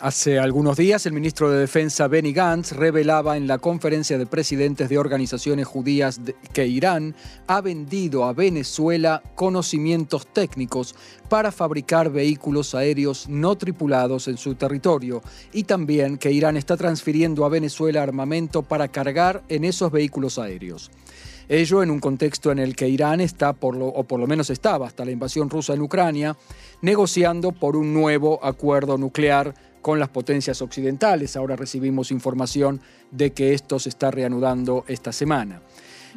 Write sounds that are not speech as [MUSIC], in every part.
Hace algunos días, el ministro de Defensa Benny Gantz revelaba en la conferencia de presidentes de organizaciones judías que Irán ha vendido a Venezuela conocimientos técnicos para fabricar vehículos aéreos no tripulados en su territorio y también que Irán está transfiriendo a Venezuela armamento para cargar en esos vehículos aéreos. Ello en un contexto en el que Irán está, por lo, o por lo menos estaba hasta la invasión rusa en Ucrania, negociando por un nuevo acuerdo nuclear con las potencias occidentales. Ahora recibimos información de que esto se está reanudando esta semana.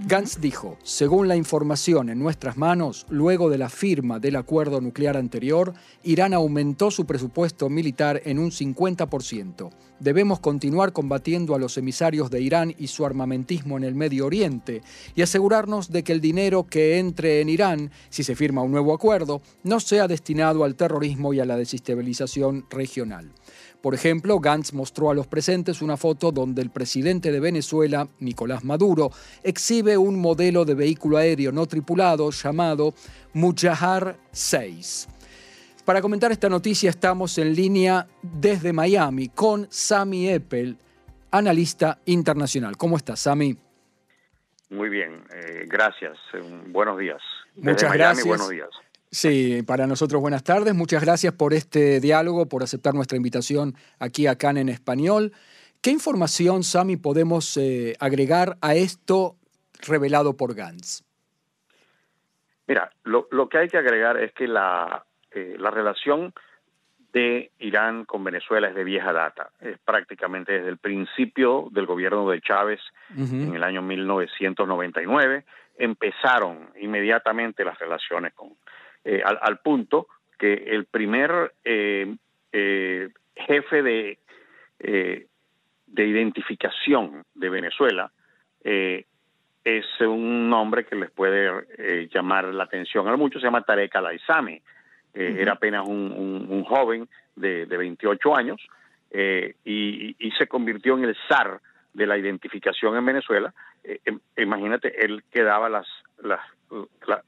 Gantz dijo, según la información en nuestras manos, luego de la firma del acuerdo nuclear anterior, Irán aumentó su presupuesto militar en un 50%. Debemos continuar combatiendo a los emisarios de Irán y su armamentismo en el Medio Oriente y asegurarnos de que el dinero que entre en Irán, si se firma un nuevo acuerdo, no sea destinado al terrorismo y a la desestabilización regional. Por ejemplo, Gantz mostró a los presentes una foto donde el presidente de Venezuela, Nicolás Maduro, exhibe un modelo de vehículo aéreo no tripulado llamado Mujahar 6. Para comentar esta noticia estamos en línea desde Miami con Sami Eppel, analista internacional. ¿Cómo estás, Sami? Muy bien, eh, gracias. buenos días. Muchas gracias. Buenos días. Sí, para nosotros buenas tardes. Muchas gracias por este diálogo, por aceptar nuestra invitación aquí a CAN en español. ¿Qué información, Sami, podemos eh, agregar a esto revelado por Gantz? Mira, lo, que hay que agregar es que la, eh, la relación de Irán con Venezuela es de vieja data. Es prácticamente desde el principio del gobierno de Chávez en el año 1999 empezaron inmediatamente las relaciones con, eh, al, punto que el primer eh, eh, jefe de, de identificación de Venezuela es un nombre que les puede llamar la atención a muchos, se llama Tarek al Era apenas un, joven de, de, 28 años y, y, se convirtió en el zar de la identificación en Venezuela. imagínate, él que daba las, las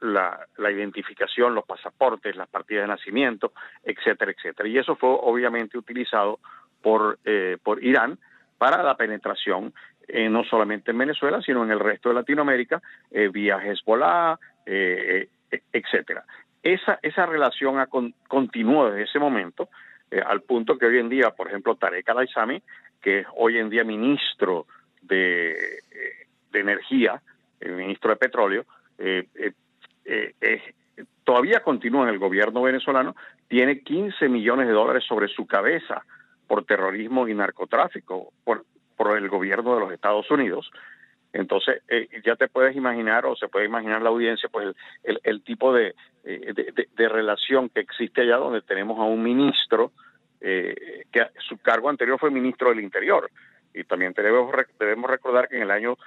la, identificación, los pasaportes, las partidas de nacimiento, etcétera, etcétera. Y eso fue obviamente utilizado por, eh, por Irán para la penetración eh, no solamente en Venezuela, sino en el resto de Latinoamérica, eh, vía Hezbollah, eh, etcétera. Esa, esa relación ha continuó desde ese momento, al punto que hoy en día, por ejemplo, Tarek al que es hoy en día ministro de, de Energía, el ministro de Petróleo, eh, eh, eh, todavía continúa en el gobierno venezolano, tiene 15 millones de dólares sobre su cabeza por terrorismo y narcotráfico por, por el gobierno de los Estados Unidos. Entonces, ya te puedes imaginar, o se puede imaginar la audiencia, pues el, el, tipo de, de, relación que existe allá donde tenemos a un ministro que su cargo anterior fue ministro del Interior. Y también debemos, debemos recordar que en el año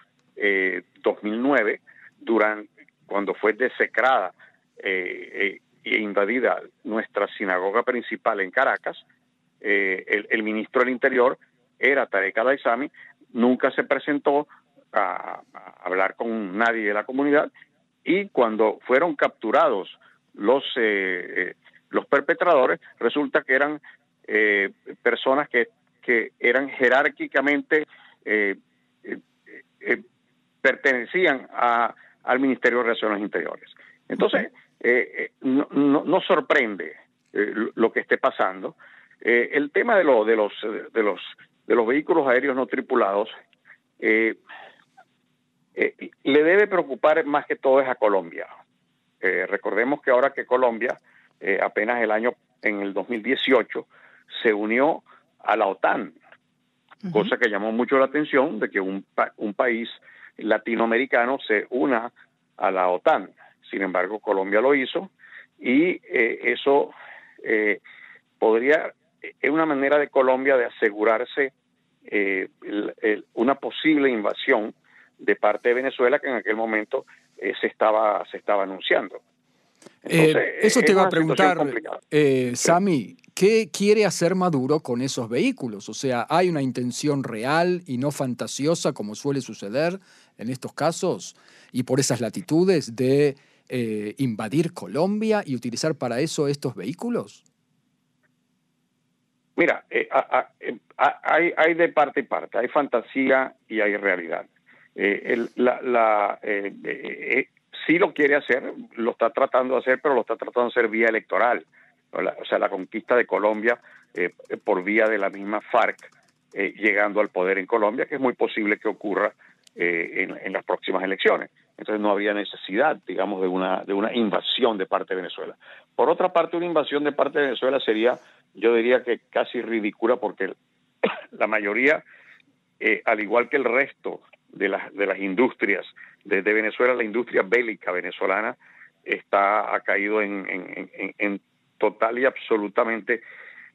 2009, durante, cuando fue desecrada eh, e invadida nuestra sinagoga principal en Caracas, eh, el, ministro del Interior era Tarek al nunca se presentó a, hablar con nadie de la comunidad y cuando fueron capturados los, los perpetradores, resulta que eran personas que, que eran jerárquicamente pertenecían a al Ministerio de Relaciones Interiores. Entonces, eh, eh, no, no, sorprende eh, lo que esté pasando. el tema de, lo, de, los, de, los, de los vehículos aéreos no tripulados le debe preocupar más que todo es a Colombia. recordemos que ahora que Colombia, apenas el año, en el 2018, se unió a la OTAN, cosa que llamó mucho la atención de que un, un país latinoamericano se una a la OTAN. Sin embargo, Colombia lo hizo y eh, eso eh, podría, es una manera de Colombia de asegurarse eh, una posible invasión de parte de Venezuela que en aquel momento se estaba se estaba anunciando. Eso te iba a preguntar, Sami, ¿qué quiere hacer Maduro con esos vehículos? O sea, ¿hay una intención real y no fantasiosa, como suele suceder en estos casos, y por esas latitudes, de eh, invadir Colombia y utilizar para eso estos vehículos? Mira, eh, eh, hay, hay, de parte y parte, hay fantasía y hay realidad. Eh, la, sí lo quiere hacer, lo está tratando de hacer, pero lo está tratando de hacer vía electoral. O sea, la conquista de Colombia por vía de la misma FARC, llegando al poder en Colombia, que es muy posible que ocurra en, en, las próximas elecciones. Entonces no habría necesidad, digamos, de una, de una invasión de parte de Venezuela. Por otra parte, una invasión de parte de Venezuela sería yo diría que casi ridícula porque [COUGHS] la mayoría, eh, al igual que el resto de las, de las industrias de, Venezuela, la industria bélica venezolana está ha caído en, en, total y absolutamente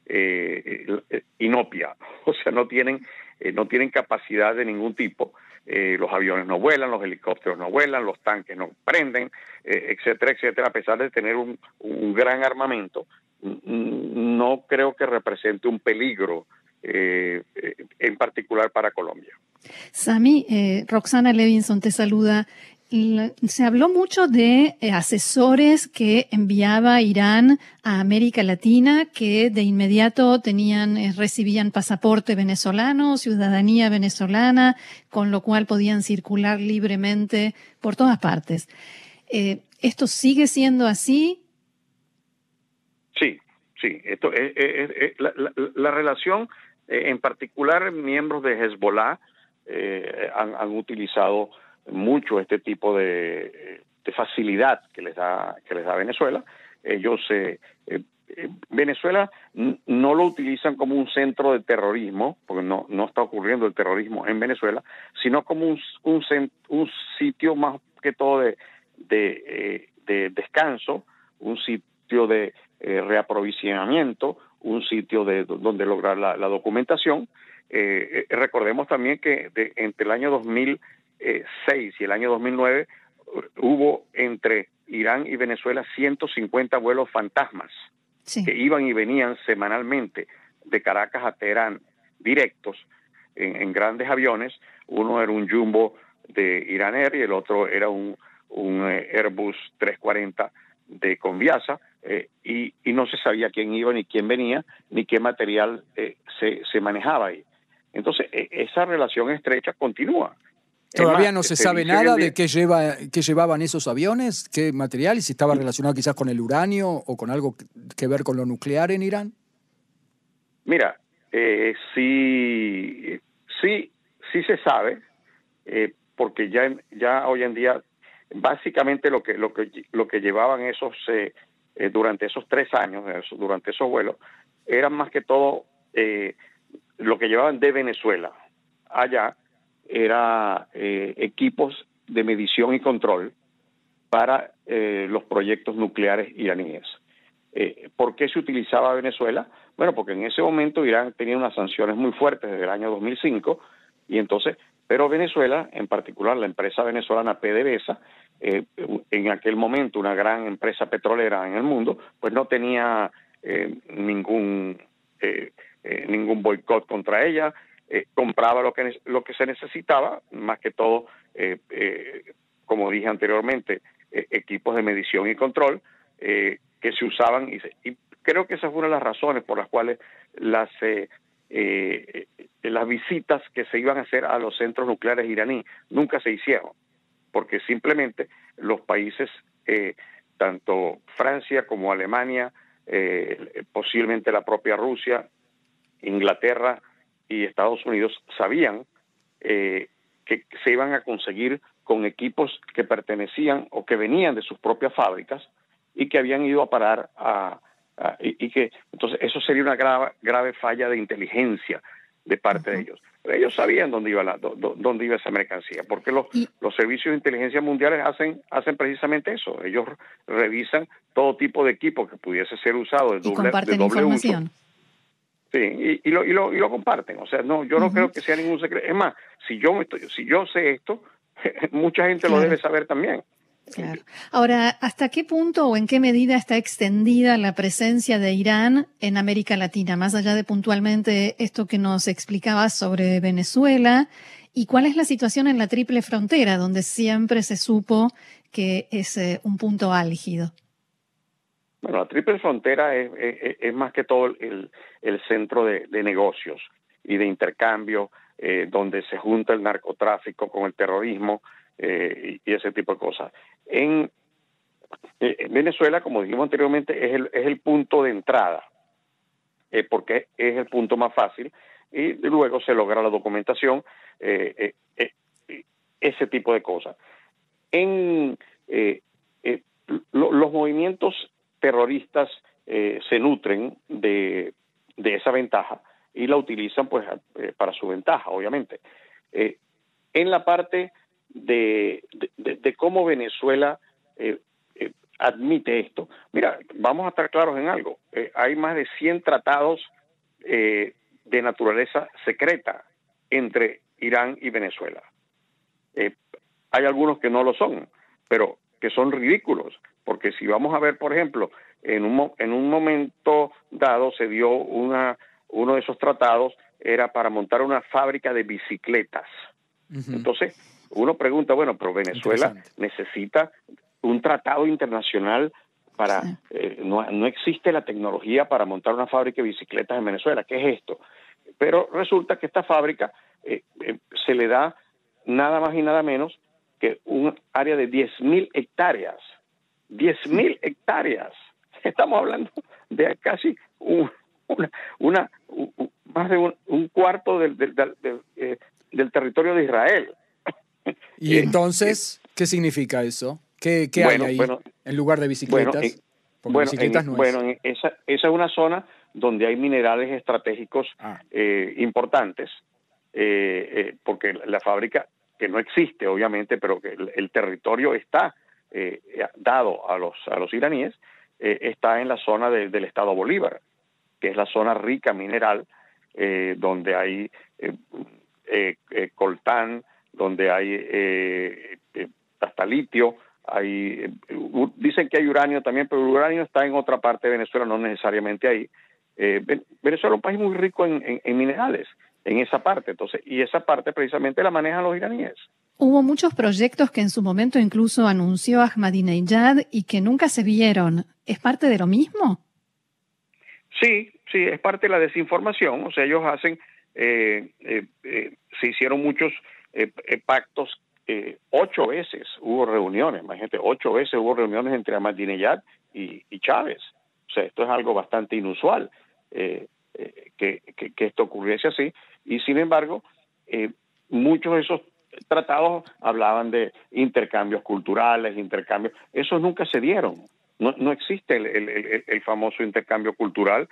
eh, eh, inopia, [LAUGHS] o sea, no tienen no tienen capacidad de ningún tipo. los aviones no vuelan, los helicópteros no vuelan, los tanques no prenden, etcétera, etcétera, a pesar de tener un, un gran armamento, no creo que represente un peligro eh, en particular para Colombia. Sami, eh, Roxana Levinson te saluda. Se habló mucho de eh, asesores que enviaba Irán a América Latina que de inmediato tenían, recibían pasaporte venezolano, ciudadanía venezolana, con lo cual podían circular libremente por todas partes. ¿Esto sigue siendo así? Sí, sí. Esto es, la, relación, eh, en particular, miembros de Hezbollah eh, han, utilizado mucho este tipo de, facilidad que les da que les da Venezuela. Ellos eh, Venezuela no lo utilizan como un centro de terrorismo, porque no, está ocurriendo el terrorismo en Venezuela, sino como un, sitio más que todo de, de descanso, un sitio de eh, reaprovisionamiento, un sitio de donde lograr la, documentación. Eh, eh, recordemos también que entre el año 2006 y el año 2009 hubo entre Irán y Venezuela 150 vuelos fantasmas que iban y venían semanalmente de Caracas a Teherán directos en, grandes aviones. Uno era un Jumbo de Iran Air y el otro era un, un Airbus 340 de Conviasa eh, y, no se sabía quién iba, ni quién venía, ni qué material eh, se, se, manejaba ahí. Entonces, e, esa relación estrecha continúa. Todavía no se sabe nada de qué, lleva, qué llevaban esos aviones, qué material, y si estaba relacionado quizás con el uranio o con algo que ver con lo nuclear en Irán. Mira, eh, sí, sí, sí se sabe, eh, porque ya, ya hoy en día, básicamente lo que, lo que, lo que llevaban esos eh, durante esos tres años, durante esos vuelos, eran más que todo eh, lo que llevaban de Venezuela allá, era eh, equipos de medición y control para los proyectos nucleares iraníes. ¿Por qué se utilizaba Venezuela? Bueno, porque en ese momento Irán tenía unas sanciones muy fuertes desde el año 2005 y entonces, pero Venezuela, en particular la empresa venezolana PDVSA, eh, en aquel momento una gran empresa petrolera en el mundo, pues no tenía eh, ningún eh, ningún boicot contra ella, compraba lo que lo que se necesitaba, más que todo, como dije anteriormente, equipos de medición y control que se usaban y, y, creo que esa fue una de las razones por las cuales las las visitas que se iban a hacer a los centros nucleares iraní nunca se hicieron porque simplemente los países, eh, tanto Francia como Alemania, eh, posiblemente la propia Rusia, Inglaterra y Estados Unidos sabían eh, que se iban a conseguir con equipos que pertenecían o que venían de sus propias fábricas y que habían ido a parar a, y, que entonces eso sería una grave, grave falla de inteligencia de parte de ellos. Pero ellos sabían dónde iba, la, dónde iba esa mercancía, porque los, los servicios de inteligencia mundiales hacen, hacen precisamente eso. Ellos revisan todo tipo de equipo que pudiese ser usado de doble, de doble uso. Sí, y, lo, y, lo, y lo comparten. O sea, no, yo no creo que sea ningún secreto. Es más, si yo, estoy, si yo sé esto, [LAUGHS] mucha gente lo debe saber también. Claro. Ahora, ¿hasta qué punto o en qué medida está extendida la presencia de Irán en América Latina, más allá de puntualmente esto que nos explicabas sobre Venezuela? ¿Y cuál es la situación en la triple frontera, donde siempre se supo que es eh, un punto álgido? Bueno, la triple frontera es, más que todo el, centro de, negocios y de intercambio, eh, donde se junta el narcotráfico con el terrorismo eh, y, ese tipo de cosas. En, Venezuela, como dijimos anteriormente, es el, es el punto de entrada, porque es el punto más fácil y luego se logra la documentación, ese tipo de cosas. En los movimientos terroristas eh, se nutren de, esa ventaja y la utilizan pues eh, para su ventaja, obviamente. Eh, en la parte de, cómo Venezuela admite esto, mira, vamos a estar claros en algo, hay más de 100 tratados de naturaleza secreta entre Irán y Venezuela. hay algunos que no lo son, pero que son ridículos. Porque si vamos a ver, por ejemplo, en un, en un momento dado se dio una, uno de esos tratados, era para montar una fábrica de bicicletas. Entonces, uno pregunta, bueno, pero Venezuela necesita un tratado internacional para, eh, no, no existe la tecnología para montar una fábrica de bicicletas en Venezuela. ¿Qué es esto? Pero resulta que esta fábrica eh, eh, se le da nada más y nada menos que un área de 10.000 hectáreas 10.000 hectáreas. [LAUGHS] Estamos hablando de casi una, más de un, cuarto del, eh, del, territorio de Israel. ¿Y eh, entonces qué significa eso? ¿Qué, qué hay ahí en lugar de bicicletas? Bueno, bueno, esa, esa es una zona donde hay minerales estratégicos ah. eh, importantes, porque la fábrica, que no existe obviamente, pero que el territorio está eh, dado a los, a los iraníes eh, está en la zona del estado Bolívar, que es la zona rica mineral, eh, donde hay coltán, donde hay hasta litio, hay, dicen que hay uranio también, pero el uranio está en otra parte de Venezuela, no necesariamente ahí. Venezuela es un país muy rico en, en minerales, en esa parte, entonces, y esa parte precisamente la manejan los iraníes. Hubo muchos proyectos que en su momento incluso anunció Ahmadinejad y que nunca se vieron. ¿Es parte de lo mismo? Sí, sí, es parte de la desinformación. O sea, ellos hacen, eh, eh, eh, se hicieron muchos pactos, ocho veces hubo reuniones, imagínate, ocho veces hubo reuniones entre Ahmadinejad y, y Chávez. O sea, esto es algo bastante inusual que, que, esto ocurriese así. Y sin embargo, muchos de esos tratados hablaban de intercambios culturales, intercambios, esos nunca se dieron. No, no existe el, famoso intercambio cultural,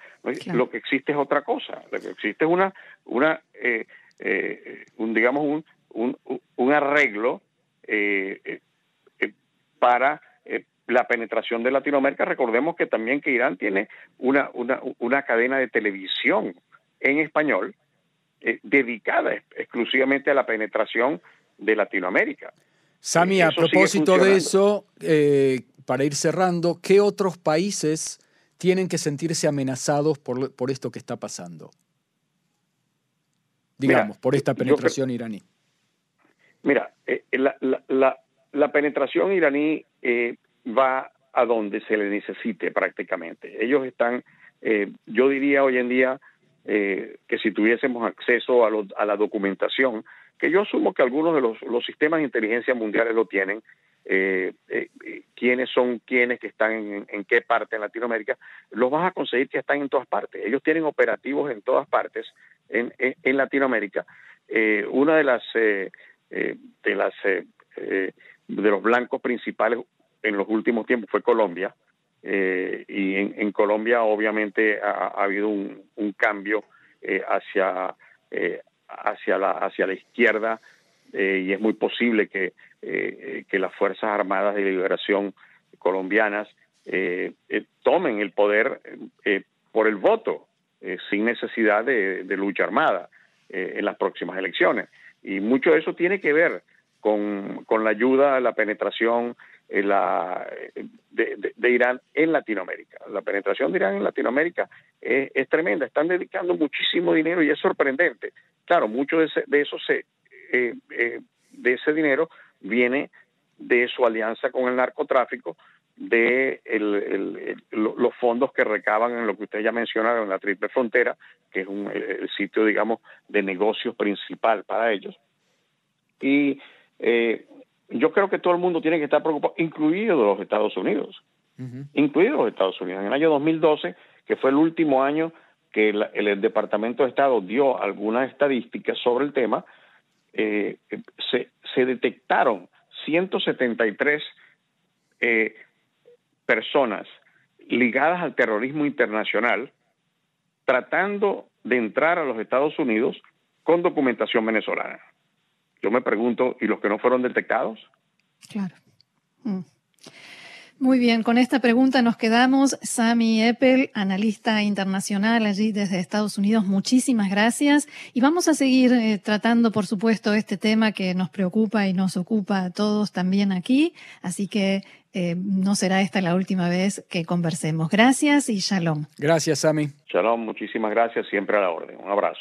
lo que existe es otra cosa, lo que existe es una, una eh, eh, un, digamos, un, un, arreglo eh, para la penetración de Latinoamérica. Recordemos que también que Irán tiene una, una, una cadena de televisión en español eh, dedicada exclusivamente a la penetración de Latinoamérica. Sami, a propósito de eso, eh, para ir cerrando, ¿qué otros países tienen que sentirse amenazados por, por esto que está pasando? Digamos, por esta penetración iraní. Mira, eh, la, la, la, penetración iraní va a donde se le necesite prácticamente. Ellos están, yo diría hoy en día, eh, que si tuviésemos acceso a, la documentación, que yo asumo que algunos de los, sistemas de inteligencia mundiales lo tienen, eh, eh, quiénes son quienes que están en, qué parte en Latinoamérica, los vas a conseguir que están en todas partes. Ellos tienen operativos en todas partes en, en, Latinoamérica. una de las de las de los blancos principales en los últimos tiempos fue Colombia. Eh, y en, Colombia obviamente ha, habido un, cambio eh, hacia, eh, hacia, la, hacia la izquierda y es muy posible que, que las Fuerzas Armadas de Liberación colombianas tomen el poder por el voto sin necesidad de lucha armada en las próximas elecciones. Y mucho de eso tiene que ver con, con la ayuda, la penetración la, de, Irán en Latinoamérica. La penetración de Irán en Latinoamérica es, tremenda. Están dedicando muchísimo dinero y es sorprendente. Claro, mucho de, ese, de eso se, de ese dinero viene de su alianza con el narcotráfico, de los fondos que recaban en lo que usted ya mencionaron, en la Triple Frontera, que es un, el sitio, digamos, de negocio principal para ellos. Y eh, yo creo que todo el mundo tiene que estar preocupado, incluidos los Estados Unidos, incluidos los Estados Unidos. En el año 2012, que fue el último año que el, Departamento de Estado dio algunas estadísticas sobre el tema, eh, se, se detectaron 173 eh, personas ligadas al terrorismo internacional tratando de entrar a los Estados Unidos con documentación venezolana. Yo me pregunto, ¿y los que no fueron detectados? Claro. Mm. Muy bien, con esta pregunta nos quedamos. Sami Eppel, analista internacional allí desde Estados Unidos, muchísimas gracias. Y vamos a seguir eh, tratando, por supuesto, este tema que nos preocupa y nos ocupa a todos también aquí. Así que eh, no será esta la última vez que conversemos. Gracias y shalom. Gracias, Sami. Shalom, muchísimas gracias, siempre a la orden. Un abrazo.